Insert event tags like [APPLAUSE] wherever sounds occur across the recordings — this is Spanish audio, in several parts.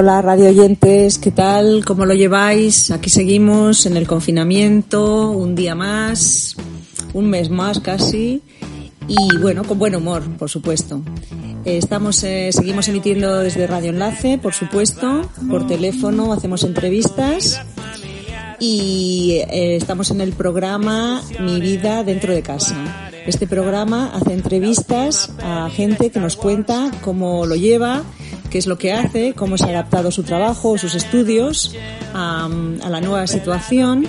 Hola radio oyentes, ¿qué tal? ¿Cómo lo lleváis? Aquí seguimos en el confinamiento, un día más, un mes más casi, y bueno, con buen humor, por supuesto. Eh, estamos, eh, seguimos emitiendo desde Radio Enlace, por supuesto, por teléfono, hacemos entrevistas y eh, estamos en el programa Mi vida dentro de casa. Este programa hace entrevistas a gente que nos cuenta cómo lo lleva, qué es lo que hace, cómo se ha adaptado su trabajo, sus estudios a, la nueva situación.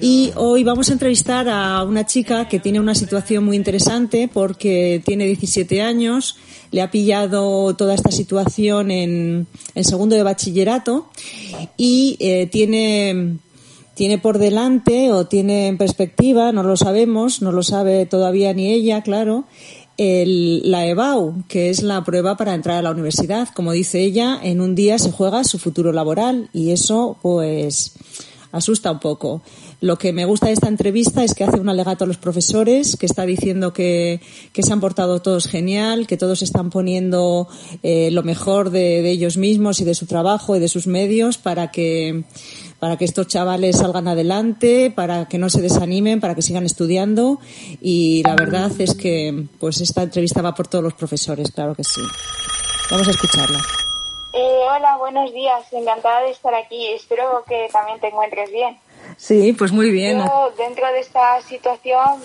Y hoy vamos a entrevistar a una chica que tiene una situación muy interesante porque tiene 17 años, le ha pillado toda esta situación en, en segundo de bachillerato y eh, tiene tiene por delante o tiene en perspectiva, no lo sabemos, no lo sabe todavía ni ella, claro, el, la EBAU, que es la prueba para entrar a la universidad. Como dice ella, en un día se juega su futuro laboral y eso pues asusta un poco. Lo que me gusta de esta entrevista es que hace un alegato a los profesores, que está diciendo que, que se han portado todos genial, que todos están poniendo eh, lo mejor de, ellos mismos y de su trabajo y de sus medios para que, para que estos chavales salgan adelante, para que no se desanimen, para que sigan estudiando. Y la verdad es que pues esta entrevista va por todos los profesores, claro que sí. Vamos a escucharla. Eh, hola, buenos días. Encantada de estar aquí. Espero que también te encuentres bien. Sí, pues muy bien. Yo, dentro de esta situación,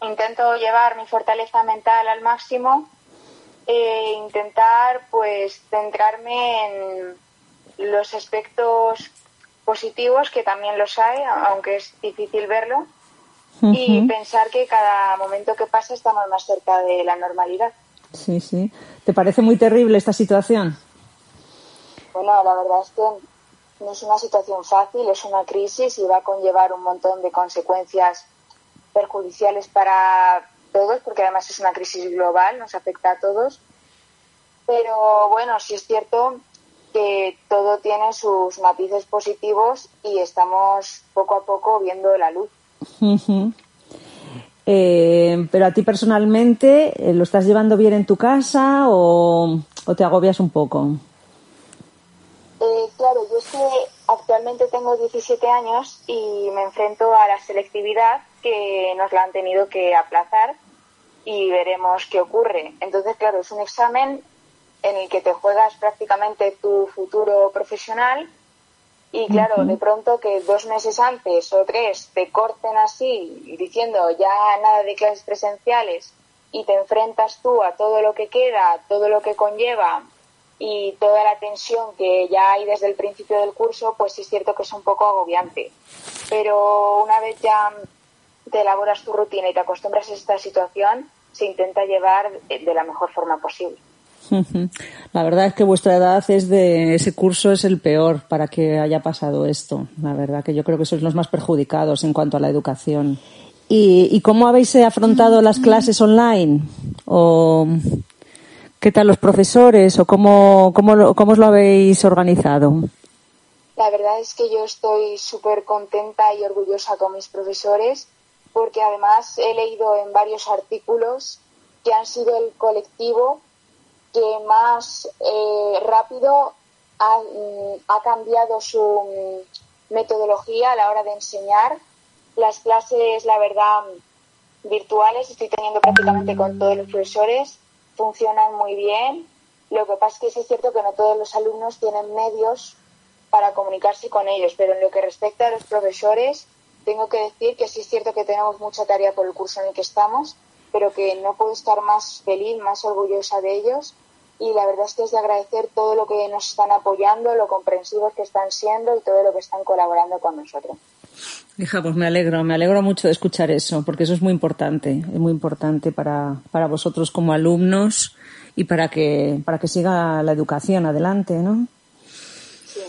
intento llevar mi fortaleza mental al máximo e intentar, pues, centrarme en los aspectos positivos, que también los hay, aunque es difícil verlo, uh -huh. y pensar que cada momento que pasa estamos más cerca de la normalidad. Sí, sí. ¿Te parece muy terrible esta situación? Bueno, la verdad es que no es una situación fácil, es una crisis y va a conllevar un montón de consecuencias perjudiciales para todos, porque además es una crisis global, nos afecta a todos. Pero bueno, sí es cierto que todo tiene sus matices positivos y estamos poco a poco viendo la luz. Eh, pero a ti personalmente, ¿lo estás llevando bien en tu casa o te agobias un poco? Claro, yo es que actualmente tengo 17 años y me enfrento a la selectividad que nos la han tenido que aplazar y veremos qué ocurre. Entonces, claro, es un examen en el que te juegas prácticamente tu futuro profesional y claro, uh -huh. de pronto que dos meses antes o tres te corten así diciendo ya nada de clases presenciales y te enfrentas tú a todo lo que queda, todo lo que conlleva y toda la tensión que ya hay desde el principio del curso, pues sí es cierto que es un poco agobiante. Pero una vez ya te elaboras tu rutina y te acostumbras a esta situación, se intenta llevar de la mejor forma posible. [LAUGHS] La verdad es que vuestra edad es de ese curso es el peor para que haya pasado esto. La verdad que yo creo que sois los más perjudicados en cuanto a la educación. ¿Y, y cómo habéis afrontado las clases online? ¿O qué tal los profesores? ¿O cómo, cómo, cómo os lo habéis organizado? La verdad es que yo estoy súper contenta y orgullosa con mis profesores porque además he leído en varios artículos que han sido el colectivo que más eh, rápido ha, mm, ha, cambiado su mm, metodología a la hora de enseñar. Las clases, la verdad, virtuales estoy teniendo prácticamente con todos los profesores, funcionan muy bien. Lo que pasa es que sí es cierto que no todos los alumnos tienen medios para comunicarse con ellos, pero en lo que respecta a los profesores, tengo que decir que sí es cierto que tenemos mucha tarea por el curso en el que estamos, pero que no puedo estar más feliz, más orgullosa de ellos y la verdad es que es de agradecer todo lo que nos están apoyando, lo comprensivos que están siendo y todo lo que están colaborando con nosotros. Hija, pues me alegro, me alegro mucho de escuchar eso, porque eso es muy importante, es muy importante para, para vosotros como alumnos y para que, para que siga la educación adelante, ¿no? Sí.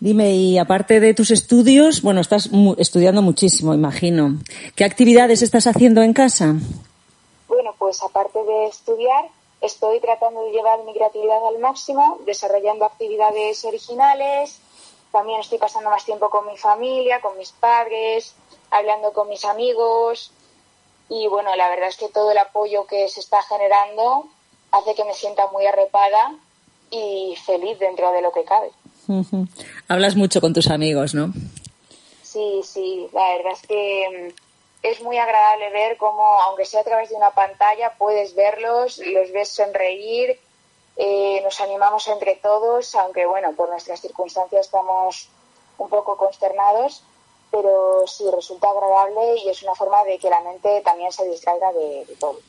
Dime, y aparte de tus estudios, bueno, estás estudiando muchísimo, imagino. ¿Qué actividades estás haciendo en casa? Bueno, pues aparte de estudiar, estoy tratando de llevar mi creatividad al máximo, desarrollando actividades originales, también estoy pasando más tiempo con mi familia, con mis padres, hablando con mis amigos. Y bueno, la verdad es que todo el apoyo que se está generando hace que me sienta muy arrepada y feliz dentro de lo que cabe. Hablas mucho con tus amigos, ¿no? Sí, sí, la verdad es que mm, es muy agradable ver cómo, aunque sea a través de una pantalla, puedes verlos, los ves sonreír eh, nos animamos entre todos, aunque bueno, por nuestras circunstancias estamos un poco consternados, pero sí resulta agradable y es una forma de que la mente también se distraiga de, todo.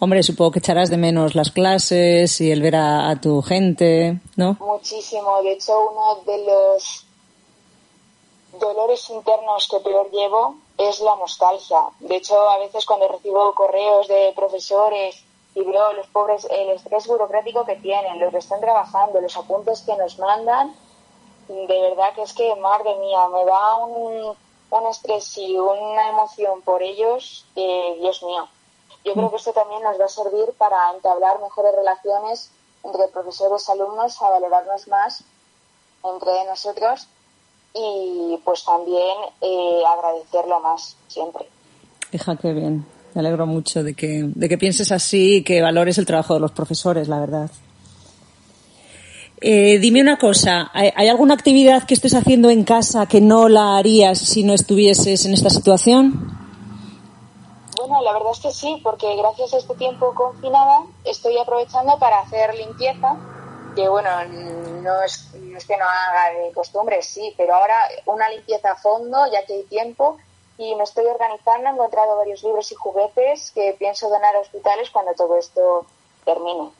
Hombre, supongo que echarás de menos las clases y el ver a, a, tu gente, ¿no? Muchísimo. De hecho, uno de los dolores internos que peor llevo es la nostalgia. De hecho, a veces cuando recibo correos de profesores y veo los pobres, el estrés burocrático que tienen, los que están trabajando, los apuntes que nos mandan, de verdad que es que, madre mía, me da un, un estrés y una emoción por ellos, Dios mío. Yo creo que esto también nos va a servir para entablar mejores relaciones entre profesores y alumnos, a valorarnos más entre nosotros y pues también eh, agradecerlo más siempre. Qué bien. Me alegro mucho de que, de que pienses así y que valores el trabajo de los profesores, la verdad. Eh, dime una cosa, ¿hay, alguna actividad que estés haciendo en casa que no la harías si no estuvieses en esta situación? Bueno, la verdad es que sí, porque gracias a este tiempo confinada estoy aprovechando para hacer limpieza, que bueno, no no es que no haga de costumbre, sí, pero ahora una limpieza a fondo, ya que hay tiempo, y me estoy organizando, he encontrado varios libros y juguetes que pienso donar a hospitales cuando todo esto termine.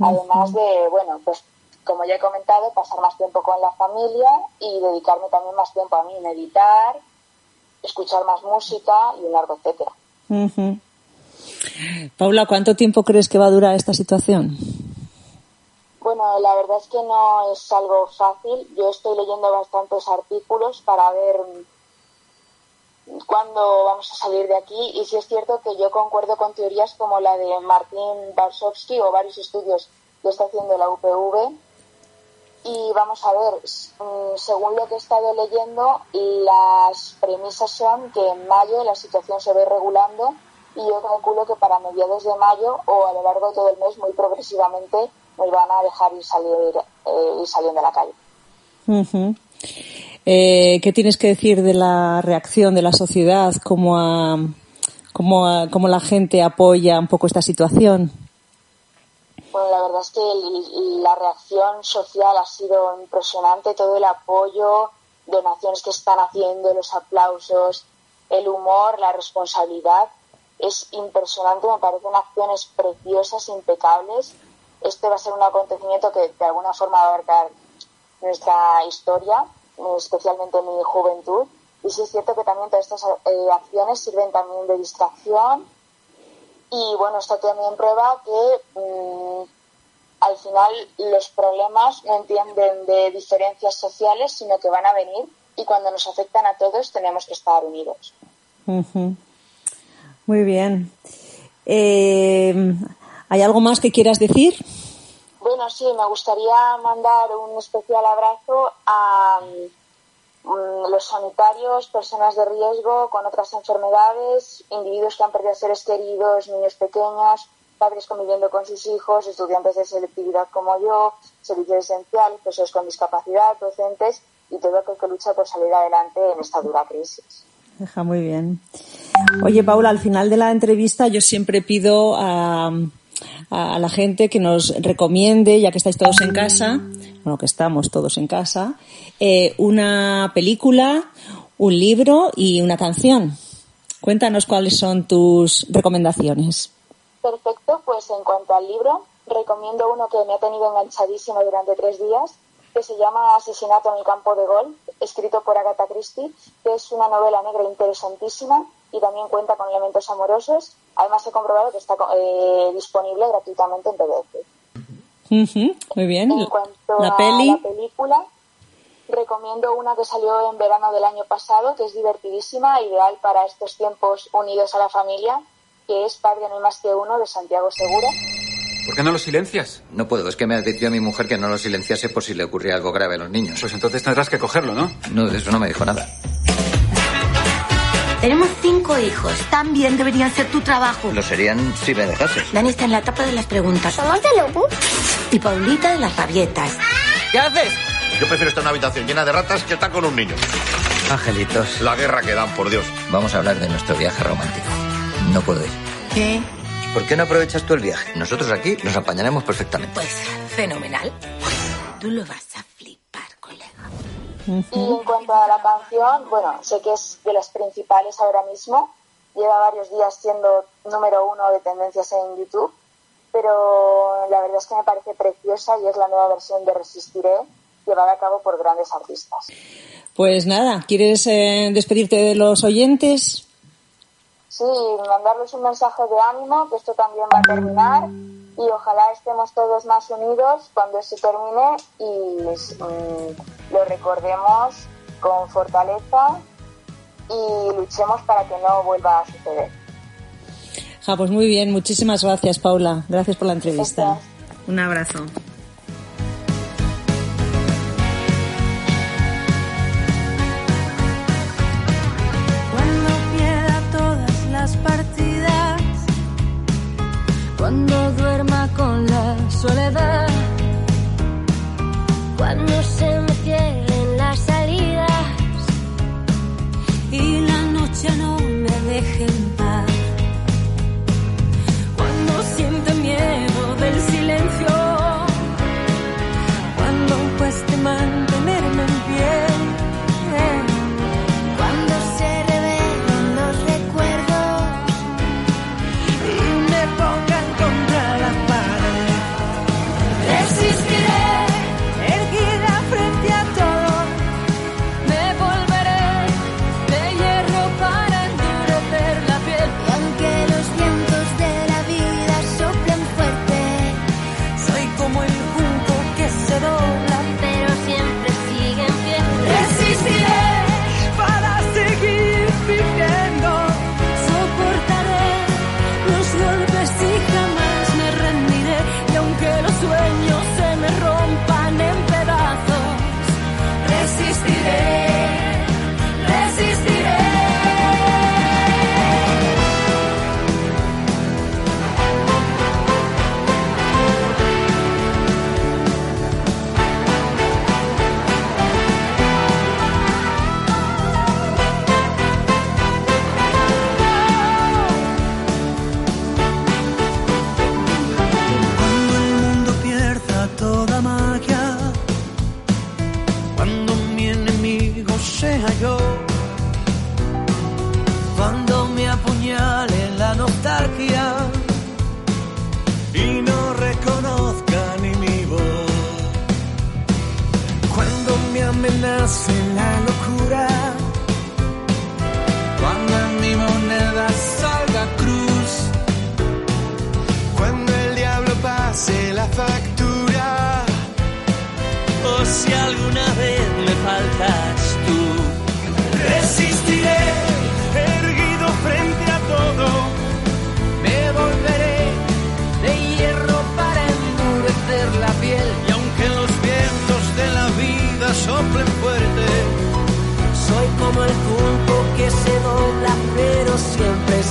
Además de, bueno, pues como ya he comentado, pasar más tiempo con la familia y dedicarme también más tiempo a mí, meditar, escuchar más música y un largo etcétera. Paula, ¿cuánto tiempo crees que va a durar esta situación? Bueno, la verdad es que no es algo fácil. Yo estoy leyendo bastantes artículos para ver cuándo vamos a salir de aquí. Y si es cierto que yo concuerdo con teorías como la de Martín Barsovsky o varios estudios que está haciendo la UPV y vamos a ver, mm, según lo que he estado leyendo, las premisas son que en mayo la situación se ve regulando y yo calculo que para mediados de mayo o a lo largo de todo el mes muy progresivamente nos van a dejar ir, salir, eh, ir saliendo a la calle. Eh, ¿Qué tienes que decir de la reacción de la sociedad? ¿Cómo, cómo, la gente apoya un poco esta situación? Bueno, la verdad es que la reacción social ha sido impresionante, todo el apoyo, donaciones que están haciendo, los aplausos, el humor, la responsabilidad. Es impresionante, me parecen acciones preciosas, impecables. Este va a ser un acontecimiento que de alguna forma va a abarcar nuestra historia especialmente en mi juventud. Y sí es cierto que también todas estas eh, acciones sirven también de distracción. Y bueno, esto también prueba que mm, al final los problemas no entienden de diferencias sociales, sino que van a venir y cuando nos afectan a todos tenemos que estar unidos. Muy bien. Eh, ¿Hay algo más que quieras decir? Bueno, sí, me gustaría mandar un especial abrazo a mm, los sanitarios, personas de riesgo con otras enfermedades, individuos que han perdido seres queridos, niños pequeños, padres conviviendo con sus hijos, estudiantes de selectividad como yo, servicios esenciales, personas con discapacidad, docentes y todo aquel que lucha por salir adelante en esta dura crisis. Deja muy bien. Oye, Paula, al final de la entrevista yo siempre pido a a, la gente que nos recomiende, ya que estáis todos en casa, bueno, que estamos todos en casa, eh, una película, un libro y una canción. Cuéntanos cuáles son tus recomendaciones. Perfecto, pues en cuanto al libro, recomiendo uno que me ha tenido enganchadísimo durante tres días, que se llama Asesinato en el campo de golf, escrito por Agatha Christie, que es una novela negra interesantísima y también cuenta con elementos amorosos. Además, he comprobado que está eh, disponible gratuitamente en PDF. Muy bien. En cuanto a la película, recomiendo una que salió en verano del año pasado, que es divertidísima, ideal para estos tiempos unidos a la familia, que es Padre no hay más que uno, de Santiago Segura. ¿Por qué no lo silencias? No puedo, es que me advirtió a mi mujer que no lo silenciase por si le ocurría algo grave a los niños. Pues entonces tendrás que cogerlo, ¿no? No, de eso no me dijo nada. Tenemos cinco hijos. También deberían ser tu trabajo. Lo serían si me dejases. Dani está en la etapa de las preguntas. ¿Somos de lobo? Y Paulita de las rabietas. ¿Qué haces? Yo prefiero estar en una habitación llena de ratas que estar con un niño. Angelitos. La guerra que dan, por Dios. Vamos a hablar de nuestro viaje romántico. No puedo ir. ¿Qué? ¿Por qué no aprovechas tú el viaje? Nosotros aquí nos apañaremos perfectamente. Pues fenomenal. Tú lo vas a flipar. Y en cuanto a la canción, bueno, sé que es de las principales ahora mismo. Lleva varios días siendo número uno de tendencias en YouTube. Pero la verdad es que me parece preciosa y es la nueva versión de Resistiré llevada a cabo por grandes artistas. Pues nada, ¿quieres eh, despedirte de los oyentes? Sí, mandarles un mensaje de ánimo, que esto también va a terminar y ojalá estemos todos más unidos cuando se termine y mm, lo recordemos con fortaleza y luchemos para que no vuelva a suceder. Ja, pues muy bien, muchísimas gracias Paula, gracias por la entrevista. Gracias. Un abrazo.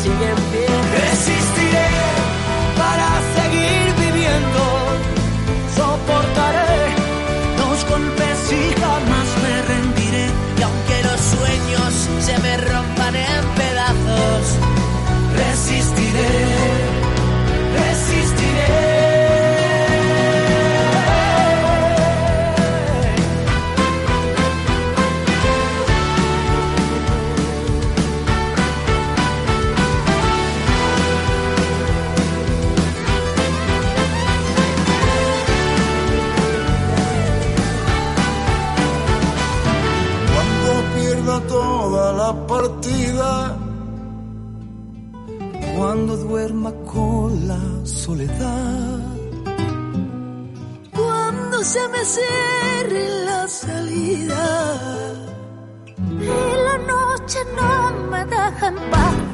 Siempre no me